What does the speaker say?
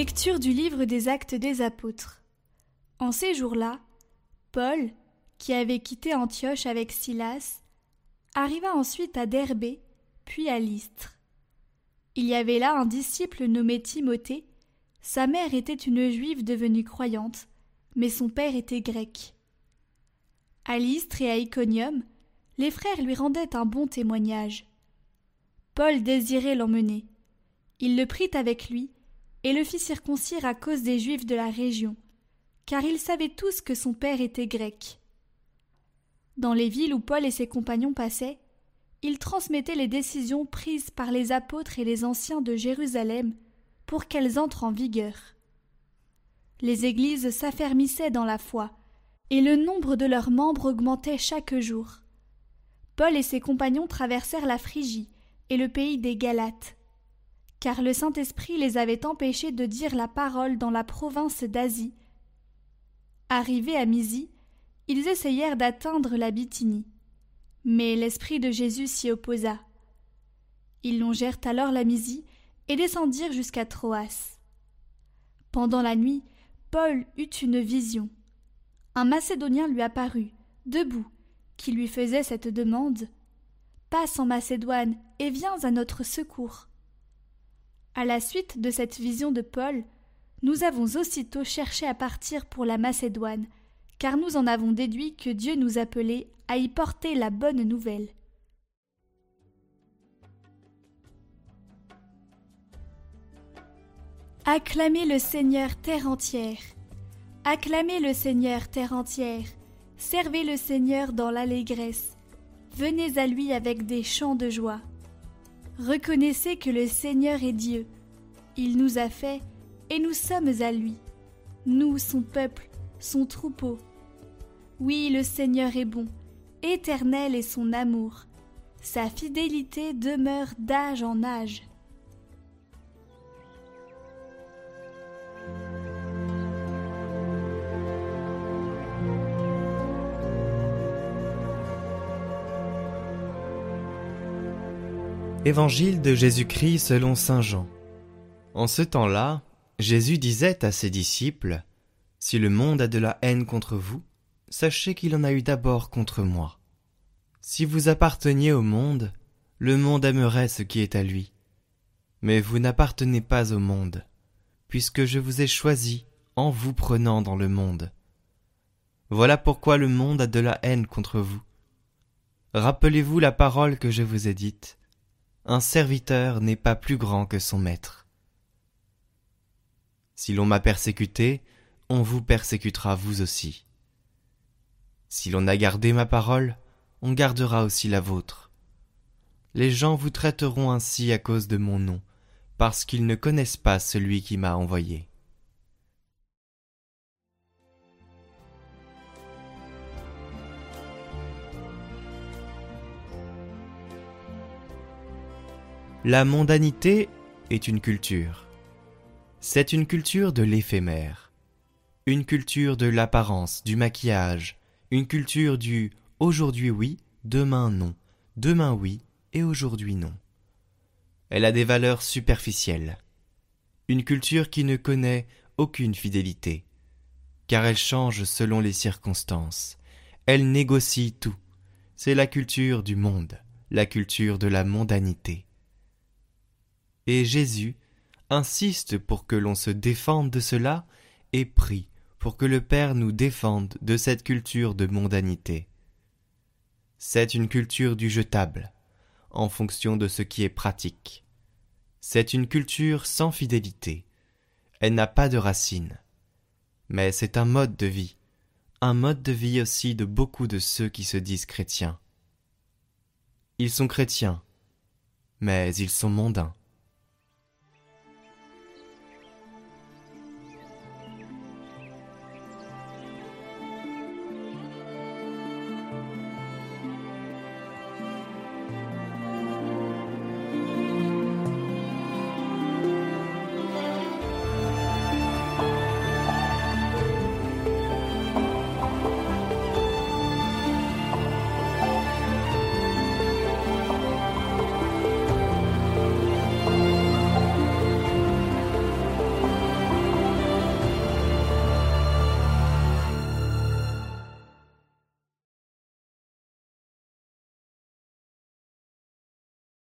Lecture du livre des actes des apôtres. En ces jours-là, Paul, qui avait quitté Antioche avec Silas, arriva ensuite à Derbé, puis à Lystre. Il y avait là un disciple nommé Timothée. Sa mère était une juive devenue croyante, mais son père était grec. À Lystre et à Iconium, les frères lui rendaient un bon témoignage. Paul désirait l'emmener. Il le prit avec lui et le fit circoncire à cause des Juifs de la région, car ils savaient tous que son père était grec. Dans les villes où Paul et ses compagnons passaient, il transmettait les décisions prises par les apôtres et les anciens de Jérusalem pour qu'elles entrent en vigueur. Les églises s'affermissaient dans la foi, et le nombre de leurs membres augmentait chaque jour. Paul et ses compagnons traversèrent la Phrygie et le pays des Galates, car le Saint-Esprit les avait empêchés de dire la parole dans la province d'Asie. Arrivés à Mysie, ils essayèrent d'atteindre la Bithynie. Mais l'Esprit de Jésus s'y opposa. Ils longèrent alors la Mysie et descendirent jusqu'à Troas. Pendant la nuit, Paul eut une vision. Un Macédonien lui apparut, debout, qui lui faisait cette demande. Passe en Macédoine et viens à notre secours. À la suite de cette vision de Paul, nous avons aussitôt cherché à partir pour la Macédoine, car nous en avons déduit que Dieu nous appelait à y porter la bonne nouvelle. Acclamez le Seigneur terre entière. Acclamez le Seigneur terre entière. Servez le Seigneur dans l'allégresse. Venez à lui avec des chants de joie. Reconnaissez que le Seigneur est Dieu. Il nous a fait et nous sommes à lui. Nous, son peuple, son troupeau. Oui, le Seigneur est bon, éternel est son amour. Sa fidélité demeure d'âge en âge. Évangile de Jésus-Christ selon Saint Jean. En ce temps-là, Jésus disait à ses disciples, Si le monde a de la haine contre vous, sachez qu'il en a eu d'abord contre moi. Si vous apparteniez au monde, le monde aimerait ce qui est à lui. Mais vous n'appartenez pas au monde, puisque je vous ai choisi en vous prenant dans le monde. Voilà pourquoi le monde a de la haine contre vous. Rappelez-vous la parole que je vous ai dite un serviteur n'est pas plus grand que son maître. Si l'on m'a persécuté, on vous persécutera vous aussi. Si l'on a gardé ma parole, on gardera aussi la vôtre. Les gens vous traiteront ainsi à cause de mon nom, parce qu'ils ne connaissent pas celui qui m'a envoyé. La mondanité est une culture. C'est une culture de l'éphémère, une culture de l'apparence, du maquillage, une culture du aujourd'hui oui, demain non, demain oui et aujourd'hui non. Elle a des valeurs superficielles, une culture qui ne connaît aucune fidélité, car elle change selon les circonstances, elle négocie tout. C'est la culture du monde, la culture de la mondanité et Jésus insiste pour que l'on se défende de cela et prie pour que le Père nous défende de cette culture de mondanité. C'est une culture du jetable, en fonction de ce qui est pratique. C'est une culture sans fidélité. Elle n'a pas de racines. Mais c'est un mode de vie, un mode de vie aussi de beaucoup de ceux qui se disent chrétiens. Ils sont chrétiens, mais ils sont mondains.